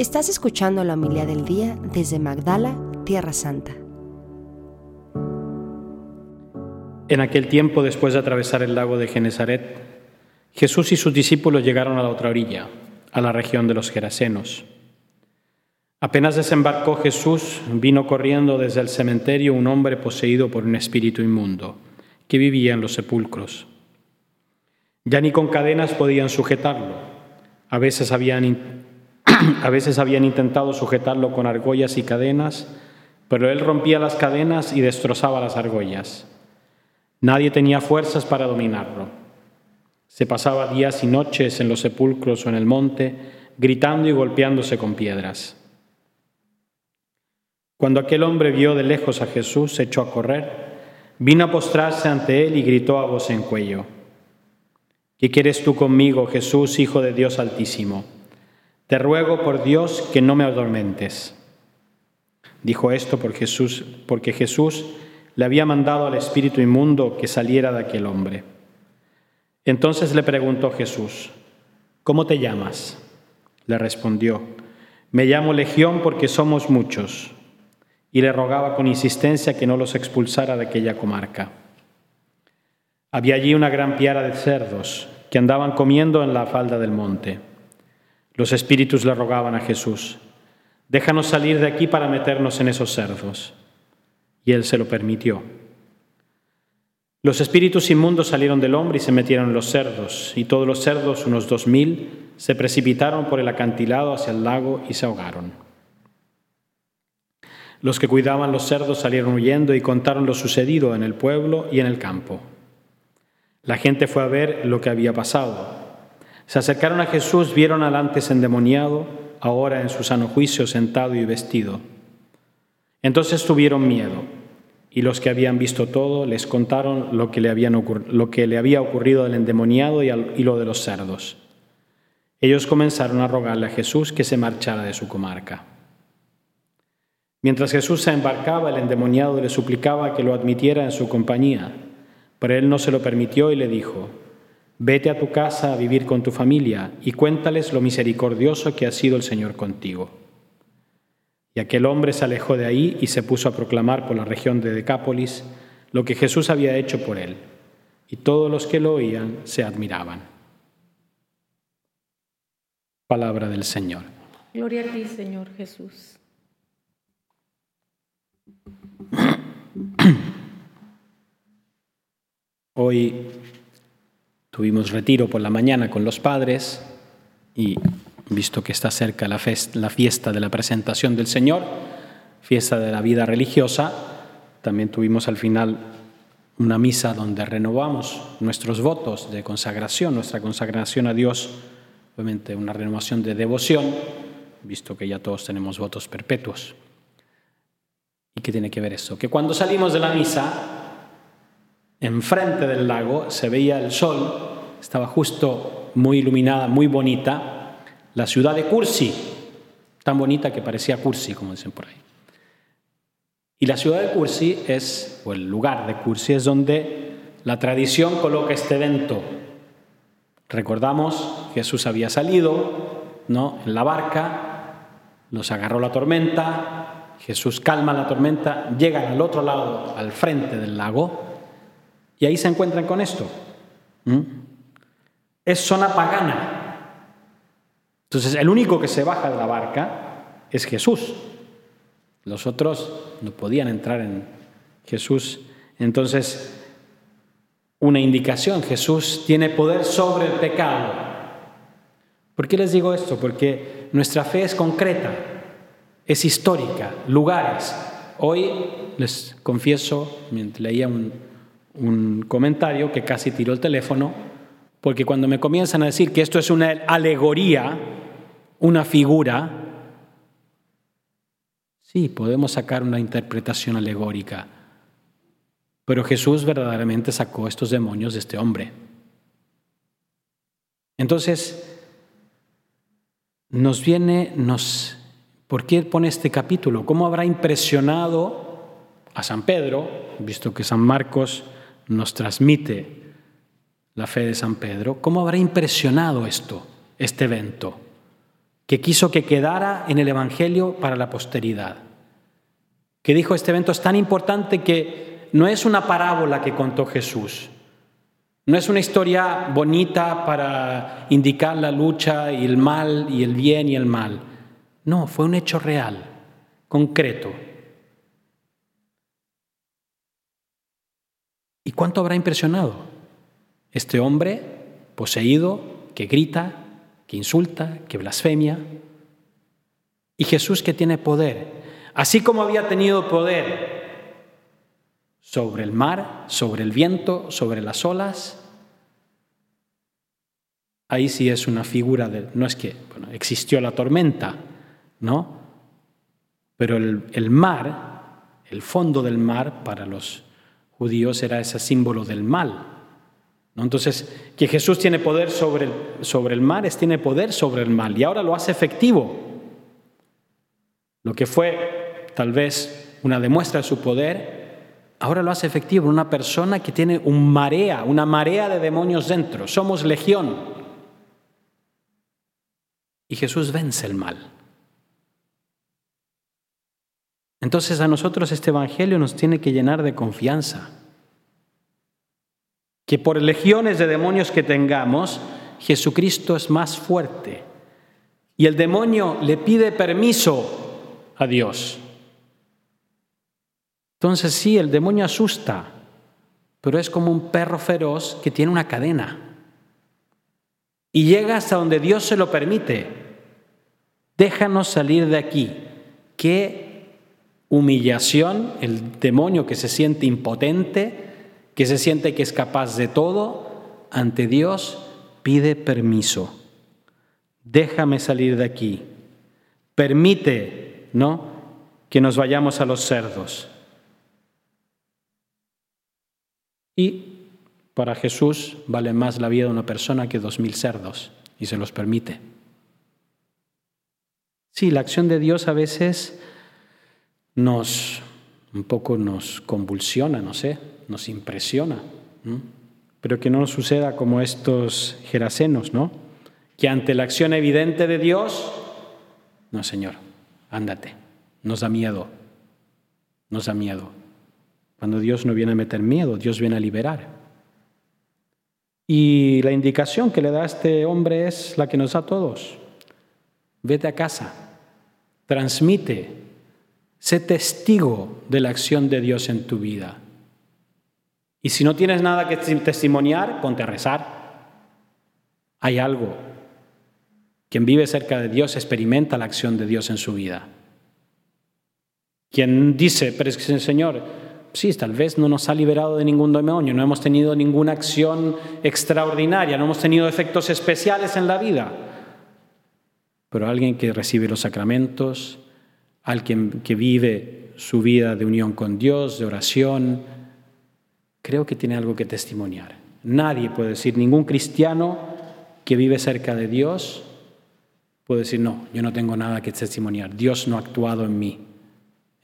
Estás escuchando la humildad del día desde Magdala, Tierra Santa. En aquel tiempo, después de atravesar el lago de Genezaret, Jesús y sus discípulos llegaron a la otra orilla, a la región de los Gerasenos. Apenas desembarcó Jesús, vino corriendo desde el cementerio un hombre poseído por un espíritu inmundo, que vivía en los sepulcros. Ya ni con cadenas podían sujetarlo. A veces habían, a veces habían intentado sujetarlo con argollas y cadenas, pero él rompía las cadenas y destrozaba las argollas. Nadie tenía fuerzas para dominarlo. Se pasaba días y noches en los sepulcros o en el monte, gritando y golpeándose con piedras. Cuando aquel hombre vio de lejos a Jesús, se echó a correr, vino a postrarse ante él y gritó a voz en cuello. ¿Qué quieres tú conmigo, Jesús, Hijo de Dios Altísimo? Te ruego por Dios que no me adormentes. Dijo esto por Jesús, porque Jesús le había mandado al espíritu inmundo que saliera de aquel hombre. Entonces le preguntó Jesús, ¿cómo te llamas? Le respondió, me llamo Legión porque somos muchos. Y le rogaba con insistencia que no los expulsara de aquella comarca. Había allí una gran piara de cerdos que andaban comiendo en la falda del monte. Los espíritus le rogaban a Jesús, déjanos salir de aquí para meternos en esos cerdos. Y él se lo permitió. Los espíritus inmundos salieron del hombre y se metieron en los cerdos, y todos los cerdos, unos dos mil, se precipitaron por el acantilado hacia el lago y se ahogaron. Los que cuidaban los cerdos salieron huyendo y contaron lo sucedido en el pueblo y en el campo. La gente fue a ver lo que había pasado. Se acercaron a Jesús, vieron al antes endemoniado, ahora en su sano juicio sentado y vestido. Entonces tuvieron miedo, y los que habían visto todo les contaron lo que le, había ocurrido al endemoniado y, y lo de los cerdos. Ellos comenzaron a rogarle a Jesús que se marchara de su comarca. Mientras Jesús se embarcaba, el endemoniado le suplicaba que lo admitiera en su compañía. Pero él no se lo permitió y le dijo, vete a tu casa a vivir con tu familia y cuéntales lo misericordioso que ha sido el Señor contigo. Y aquel hombre se alejó de ahí y se puso a proclamar por la región de Decápolis lo que Jesús había hecho por él. Y todos los que lo oían se admiraban. Palabra del Señor. Gloria a ti, Señor Jesús. Hoy tuvimos retiro por la mañana con los padres y visto que está cerca la, fiesta de la presentación del Señor, fiesta de la vida religiosa, también tuvimos al final una misa donde renovamos nuestros votos de consagración, nuestra consagración a Dios, obviamente una renovación de devoción, visto que ya todos tenemos votos perpetuos. ¿Y qué tiene que ver eso? Que cuando salimos de la misa, enfrente del lago se veía el sol, estaba justo muy iluminada, muy bonita, la ciudad de Cursi, tan bonita que parecía Cursi, como dicen por ahí. Y la ciudad de Cursi es, o el lugar de Cursi es donde la tradición coloca este evento. Recordamos, Jesús había salido ¿no? en la barca, los agarró la tormenta, Jesús calma la tormenta, llegan al otro lado, al frente del lago, y ahí se encuentran con esto. ¿Mm? Es zona pagana. Entonces, el único que se baja de la barca es Jesús. Los otros no podían entrar en Jesús. Entonces, una indicación, Jesús tiene poder sobre el pecado. ¿Por qué les digo esto? Porque nuestra fe es concreta, es histórica, lugares. Hoy les confieso, leía un, un comentario que casi tiró el teléfono, porque cuando me comienzan a decir que esto es una alegoría, una figura, sí, podemos sacar una interpretación alegórica, pero Jesús verdaderamente sacó estos demonios de este hombre. Entonces, nos viene, nos, ¿por qué pone este capítulo? ¿Cómo habrá impresionado a San Pedro, visto que San Marcos nos transmite la fe de San Pedro, ¿cómo habrá impresionado esto, este evento? que quiso que quedara en el Evangelio para la posteridad, que dijo este evento es tan importante que no es una parábola que contó Jesús, no es una historia bonita para indicar la lucha y el mal y el bien y el mal. No, fue un hecho real, concreto. ¿Y cuánto habrá impresionado? Este hombre poseído que grita, que insulta, que blasfemia. Y Jesús que tiene poder. Así como había tenido poder sobre el mar, sobre el viento, sobre las olas, ahí sí es una figura de, no es que bueno, existió la tormenta, ¿no? Pero el, el, mar, el fondo del mar para los judíos era ese símbolo del mal. Entonces, que Jesús tiene poder sobre el, sobre el mar es tiene poder sobre el mal y ahora lo hace efectivo. Lo que fue tal vez una demuestra de su poder, ahora lo hace efectivo una persona que tiene un marea, una marea de demonios dentro. Somos legión. Y Jesús vence el mal. Entonces a nosotros este Evangelio nos tiene que llenar de confianza. Que por legiones de demonios que tengamos, Jesucristo es más fuerte. Y el demonio le pide permiso a Dios. Entonces sí, el demonio asusta, pero es como un perro feroz que tiene una cadena y llega hasta donde Dios se lo permite. Déjanos salir de aquí. Qué humillación el demonio que se siente impotente, que se siente que es capaz de todo, ante Dios pide permiso. Déjame salir de aquí. Permite, ¿no? Que nos vayamos a los cerdos. Y para Jesús vale más la vida de una persona que dos mil cerdos y se los permite. Sí, la acción de Dios a veces nos un poco nos convulsiona, no sé, nos impresiona, pero que no suceda como estos gerasenos, ¿no? Que ante la acción evidente de Dios, no, Señor, ándate, nos da miedo, nos da miedo. Cuando Dios no viene a meter miedo, Dios viene a liberar. Y la indicación que le da este hombre es la que nos da a todos. Vete a casa, transmite, sé testigo de la acción de Dios en tu vida. Y si no tienes nada que testimoniar, ponte a rezar. Hay algo. Quien vive cerca de Dios experimenta la acción de Dios en su vida. Quien dice, pero es que Señor, sí, tal vez no nos ha liberado de ningún demonio, no hemos tenido ninguna acción extraordinaria, no hemos tenido efectos especiales en la vida. Pero alguien que recibe los sacramentos, alguien que vive su vida de unión con Dios, de oración, creo que tiene algo que testimoniar. Nadie puede decir, ningún cristiano que vive cerca de Dios puede decir, no, yo no tengo nada que testimoniar, Dios no ha actuado en mí.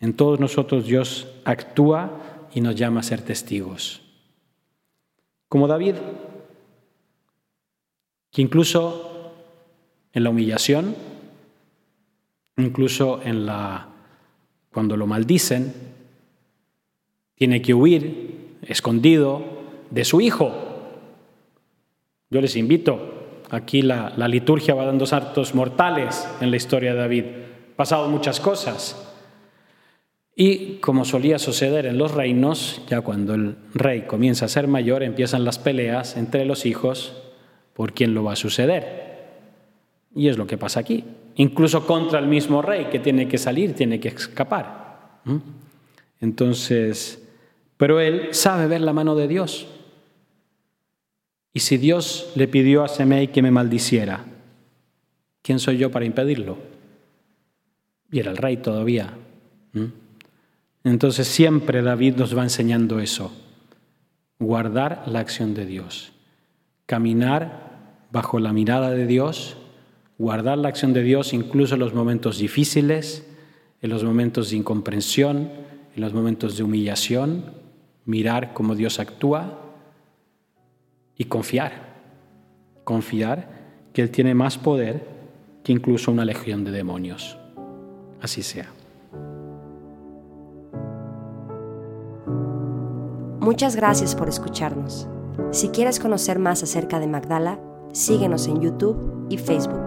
En todos nosotros Dios actúa y nos llama a ser testigos. Como David, que incluso en la humillación, incluso en la cuando lo maldicen, tiene que huir escondido de su hijo. Yo les invito, aquí la, la liturgia va dando saltos mortales en la historia de David. pasado muchas cosas. Y como solía suceder en los reinos, ya cuando el rey comienza a ser mayor, empiezan las peleas entre los hijos por quién lo va a suceder. Y es lo que pasa aquí. Incluso contra el mismo rey que tiene que salir, tiene que escapar. Entonces, pero él sabe ver la mano de Dios. Y si Dios le pidió a Semei que me maldiciera, ¿quién soy yo para impedirlo? Y era el rey todavía. Entonces siempre David nos va enseñando eso, guardar la acción de Dios, caminar bajo la mirada de Dios, guardar la acción de Dios incluso en los momentos difíciles, en los momentos de incomprensión, en los momentos de humillación, mirar cómo Dios actúa y confiar, confiar que Él tiene más poder que incluso una legión de demonios. Así sea. Muchas gracias por escucharnos. Si quieres conocer más acerca de Magdala, síguenos en YouTube y Facebook.